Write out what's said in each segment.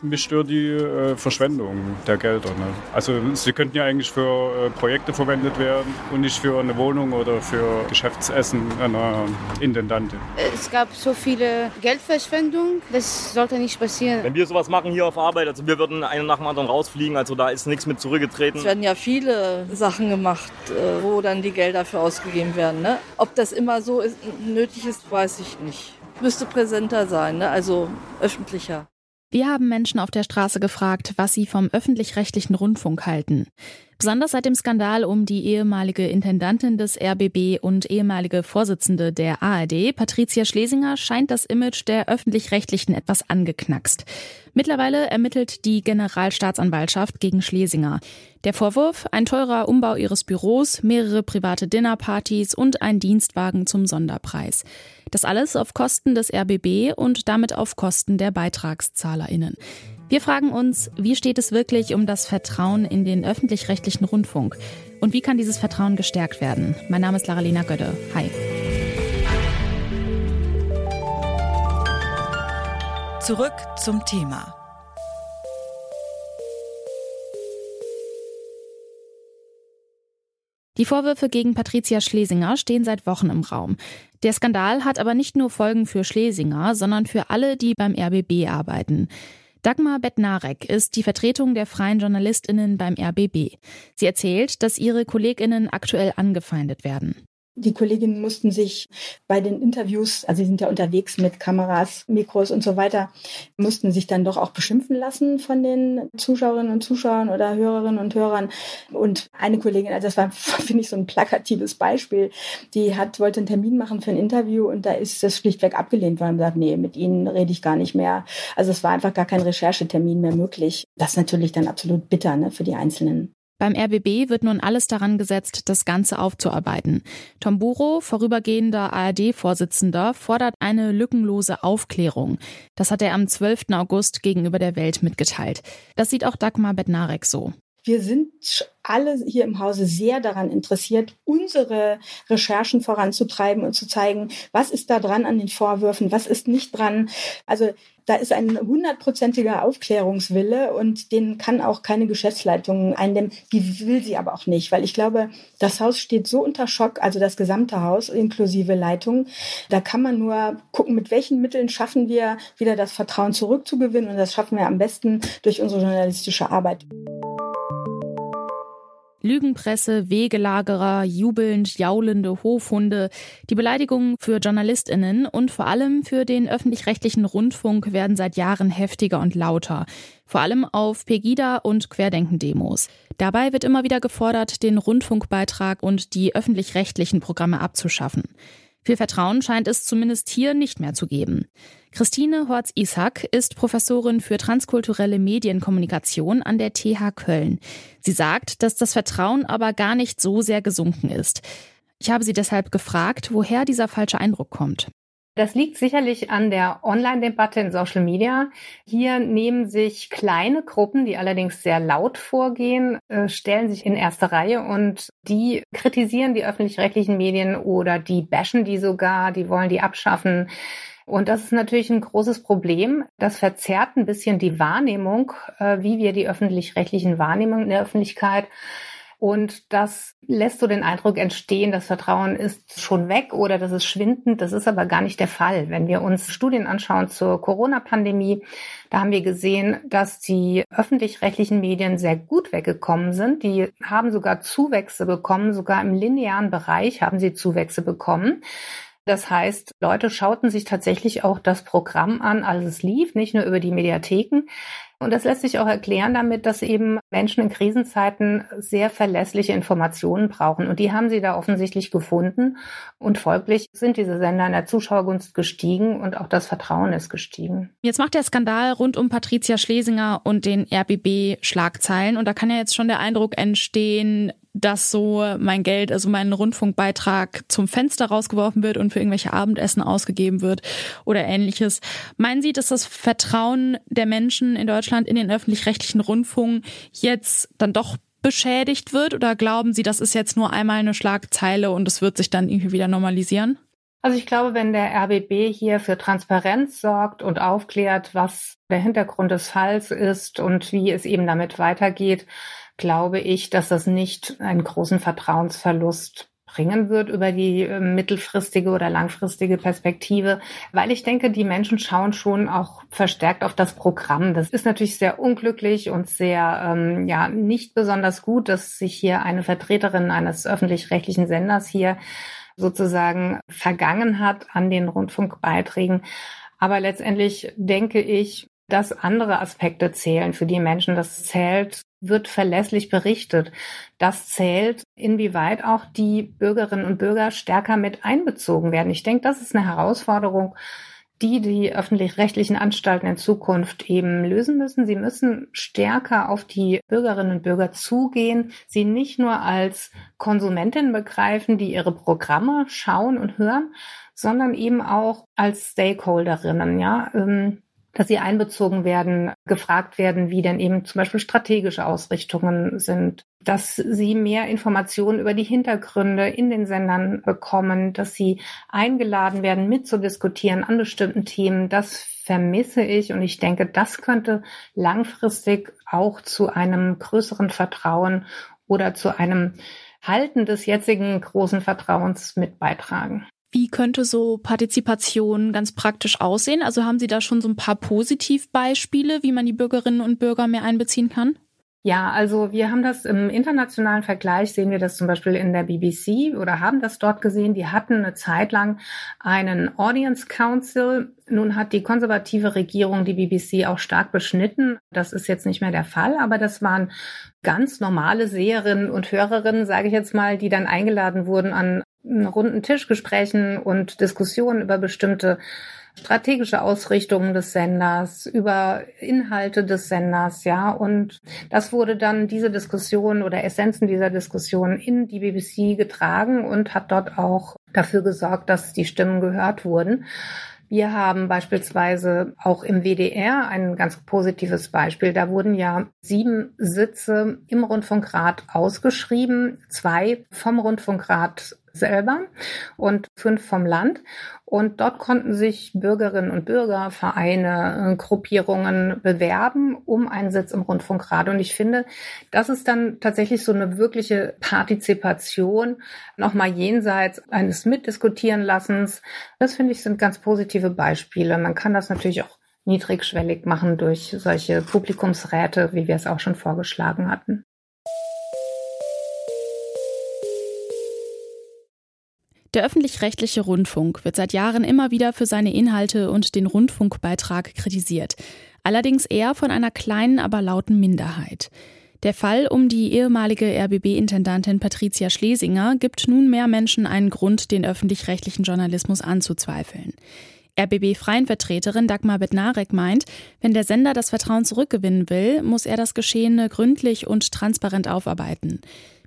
Mich stört die äh, Verschwendung der Gelder. Ne? Also sie könnten ja eigentlich für äh, Projekte verwendet werden und nicht für eine Wohnung oder für Geschäftsessen einer Intendantin. Es gab so viele Geldverschwendung, das sollte nicht passieren. Wenn wir sowas machen hier auf Arbeit, also wir würden einen nach dem anderen rausfliegen, also da ist nichts mit zurückgetreten. Es werden ja viele Sachen gemacht, äh, wo dann die Gelder für ausgegeben werden. Ne? Ob das immer so ist, nötig ist, weiß ich nicht. Müsste präsenter sein, ne? also öffentlicher. Wir haben Menschen auf der Straße gefragt, was sie vom öffentlich-rechtlichen Rundfunk halten. Besonders seit dem Skandal um die ehemalige Intendantin des RBB und ehemalige Vorsitzende der ARD, Patricia Schlesinger, scheint das Image der öffentlich-rechtlichen etwas angeknackst. Mittlerweile ermittelt die Generalstaatsanwaltschaft gegen Schlesinger. Der Vorwurf, ein teurer Umbau ihres Büros, mehrere private Dinnerpartys und ein Dienstwagen zum Sonderpreis. Das alles auf Kosten des RBB und damit auf Kosten der BeitragszahlerInnen. Wir fragen uns, wie steht es wirklich um das Vertrauen in den öffentlich-rechtlichen Rundfunk? Und wie kann dieses Vertrauen gestärkt werden? Mein Name ist Laralina Gödde. Hi. Zurück zum Thema. Die Vorwürfe gegen Patricia Schlesinger stehen seit Wochen im Raum. Der Skandal hat aber nicht nur Folgen für Schlesinger, sondern für alle, die beim RBB arbeiten. Dagmar Bettnarek ist die Vertretung der freien JournalistInnen beim RBB. Sie erzählt, dass ihre KollegInnen aktuell angefeindet werden. Die Kolleginnen mussten sich bei den Interviews, also sie sind ja unterwegs mit Kameras, Mikros und so weiter, mussten sich dann doch auch beschimpfen lassen von den Zuschauerinnen und Zuschauern oder Hörerinnen und Hörern. Und eine Kollegin, also das war, finde ich, so ein plakatives Beispiel, die hat, wollte einen Termin machen für ein Interview und da ist das schlichtweg abgelehnt worden und gesagt, nee, mit Ihnen rede ich gar nicht mehr. Also es war einfach gar kein Recherchetermin mehr möglich. Das ist natürlich dann absolut bitter ne, für die Einzelnen. Beim RBB wird nun alles daran gesetzt, das Ganze aufzuarbeiten. Tom Buro, vorübergehender ARD-Vorsitzender, fordert eine lückenlose Aufklärung. Das hat er am 12. August gegenüber der Welt mitgeteilt. Das sieht auch Dagmar Bednarek so. Wir sind alle hier im Hause sehr daran interessiert, unsere Recherchen voranzutreiben und zu zeigen, was ist da dran an den Vorwürfen, was ist nicht dran. Also da ist ein hundertprozentiger Aufklärungswille und den kann auch keine Geschäftsleitung eindämmen. Die will sie aber auch nicht, weil ich glaube, das Haus steht so unter Schock, also das gesamte Haus inklusive Leitung. Da kann man nur gucken, mit welchen Mitteln schaffen wir wieder das Vertrauen zurückzugewinnen und das schaffen wir am besten durch unsere journalistische Arbeit. Lügenpresse, Wegelagerer, jubelnd jaulende Hofhunde. Die Beleidigungen für JournalistInnen und vor allem für den öffentlich-rechtlichen Rundfunk werden seit Jahren heftiger und lauter. Vor allem auf Pegida und Querdenken-Demos. Dabei wird immer wieder gefordert, den Rundfunkbeitrag und die öffentlich-rechtlichen Programme abzuschaffen. Viel Vertrauen scheint es zumindest hier nicht mehr zu geben. Christine Horz-Ishak ist Professorin für transkulturelle Medienkommunikation an der TH Köln. Sie sagt, dass das Vertrauen aber gar nicht so sehr gesunken ist. Ich habe sie deshalb gefragt, woher dieser falsche Eindruck kommt. Das liegt sicherlich an der Online-Debatte in Social Media. Hier nehmen sich kleine Gruppen, die allerdings sehr laut vorgehen, äh, stellen sich in erste Reihe und die kritisieren die öffentlich-rechtlichen Medien oder die bashen die sogar, die wollen die abschaffen. Und das ist natürlich ein großes Problem. Das verzerrt ein bisschen die Wahrnehmung, äh, wie wir die öffentlich-rechtlichen Wahrnehmungen in der Öffentlichkeit und das lässt so den Eindruck entstehen, das Vertrauen ist schon weg oder das ist schwindend. Das ist aber gar nicht der Fall. Wenn wir uns Studien anschauen zur Corona-Pandemie, da haben wir gesehen, dass die öffentlich-rechtlichen Medien sehr gut weggekommen sind. Die haben sogar Zuwächse bekommen, sogar im linearen Bereich haben sie Zuwächse bekommen. Das heißt, Leute schauten sich tatsächlich auch das Programm an, als es lief, nicht nur über die Mediatheken. Und das lässt sich auch erklären damit, dass eben Menschen in Krisenzeiten sehr verlässliche Informationen brauchen. Und die haben sie da offensichtlich gefunden. Und folglich sind diese Sender in der Zuschauergunst gestiegen und auch das Vertrauen ist gestiegen. Jetzt macht der Skandal rund um Patricia Schlesinger und den RBB Schlagzeilen. Und da kann ja jetzt schon der Eindruck entstehen, dass so mein Geld, also mein Rundfunkbeitrag zum Fenster rausgeworfen wird und für irgendwelche Abendessen ausgegeben wird oder ähnliches. Meinen Sie, dass das Vertrauen der Menschen in Deutschland in den öffentlich-rechtlichen Rundfunk jetzt dann doch beschädigt wird oder glauben Sie, das ist jetzt nur einmal eine Schlagzeile und es wird sich dann irgendwie wieder normalisieren? Also ich glaube, wenn der RBB hier für Transparenz sorgt und aufklärt, was der Hintergrund des Falls ist und wie es eben damit weitergeht, glaube ich, dass das nicht einen großen Vertrauensverlust bringen wird über die äh, mittelfristige oder langfristige Perspektive, weil ich denke, die Menschen schauen schon auch verstärkt auf das Programm. Das ist natürlich sehr unglücklich und sehr ähm, ja nicht besonders gut, dass sich hier eine Vertreterin eines öffentlich-rechtlichen Senders hier sozusagen vergangen hat an den Rundfunkbeiträgen. Aber letztendlich denke ich, dass andere Aspekte zählen für die Menschen. Das zählt, wird verlässlich berichtet. Das zählt, inwieweit auch die Bürgerinnen und Bürger stärker mit einbezogen werden. Ich denke, das ist eine Herausforderung, die die öffentlich-rechtlichen Anstalten in Zukunft eben lösen müssen. Sie müssen stärker auf die Bürgerinnen und Bürger zugehen, sie nicht nur als Konsumentin begreifen, die ihre Programme schauen und hören, sondern eben auch als Stakeholderinnen, ja. Ähm, dass sie einbezogen werden, gefragt werden, wie denn eben zum Beispiel strategische Ausrichtungen sind, dass sie mehr Informationen über die Hintergründe in den Sendern bekommen, dass sie eingeladen werden, mitzudiskutieren an bestimmten Themen. Das vermisse ich und ich denke, das könnte langfristig auch zu einem größeren Vertrauen oder zu einem Halten des jetzigen großen Vertrauens mit beitragen. Wie könnte so Partizipation ganz praktisch aussehen? Also haben Sie da schon so ein paar Positivbeispiele, wie man die Bürgerinnen und Bürger mehr einbeziehen kann? Ja, also wir haben das im internationalen Vergleich, sehen wir das zum Beispiel in der BBC oder haben das dort gesehen. Die hatten eine Zeit lang einen Audience Council. Nun hat die konservative Regierung die BBC auch stark beschnitten. Das ist jetzt nicht mehr der Fall, aber das waren ganz normale Seherinnen und Hörerinnen, sage ich jetzt mal, die dann eingeladen wurden an runden Tischgesprächen und Diskussionen über bestimmte strategische Ausrichtungen des Senders, über Inhalte des Senders, ja. Und das wurde dann diese Diskussion oder Essenzen dieser Diskussion in die BBC getragen und hat dort auch dafür gesorgt, dass die Stimmen gehört wurden. Wir haben beispielsweise auch im WDR ein ganz positives Beispiel. Da wurden ja sieben Sitze im Rundfunkrat ausgeschrieben, zwei vom Rundfunkrat selber und fünf vom Land. Und dort konnten sich Bürgerinnen und Bürger, Vereine, äh, Gruppierungen bewerben um einen Sitz im Rundfunkrat. Und ich finde, das ist dann tatsächlich so eine wirkliche Partizipation, nochmal jenseits eines Mitdiskutieren lassens. Das finde ich sind ganz positive Beispiele. Man kann das natürlich auch niedrigschwellig machen durch solche Publikumsräte, wie wir es auch schon vorgeschlagen hatten. Der öffentlich-rechtliche Rundfunk wird seit Jahren immer wieder für seine Inhalte und den Rundfunkbeitrag kritisiert. Allerdings eher von einer kleinen, aber lauten Minderheit. Der Fall um die ehemalige RBB-Intendantin Patricia Schlesinger gibt nunmehr Menschen einen Grund, den öffentlich-rechtlichen Journalismus anzuzweifeln. RBB-Freienvertreterin Dagmar Bednarek meint, wenn der Sender das Vertrauen zurückgewinnen will, muss er das Geschehene gründlich und transparent aufarbeiten.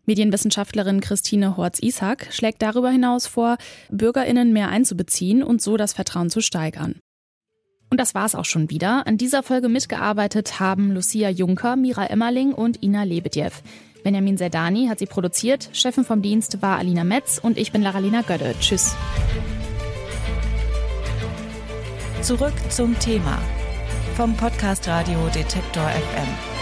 Medienwissenschaftlerin Christine Horz-Ishak schlägt darüber hinaus vor, BürgerInnen mehr einzubeziehen und so das Vertrauen zu steigern. Und das war's auch schon wieder. An dieser Folge mitgearbeitet haben Lucia Juncker, Mira Emmerling und Ina Lebedjew. Benjamin Zerdani hat sie produziert, Chefin vom Dienst war Alina Metz und ich bin Laralina Gödde. Tschüss. Zurück zum Thema vom Podcast Radio Detektor FM.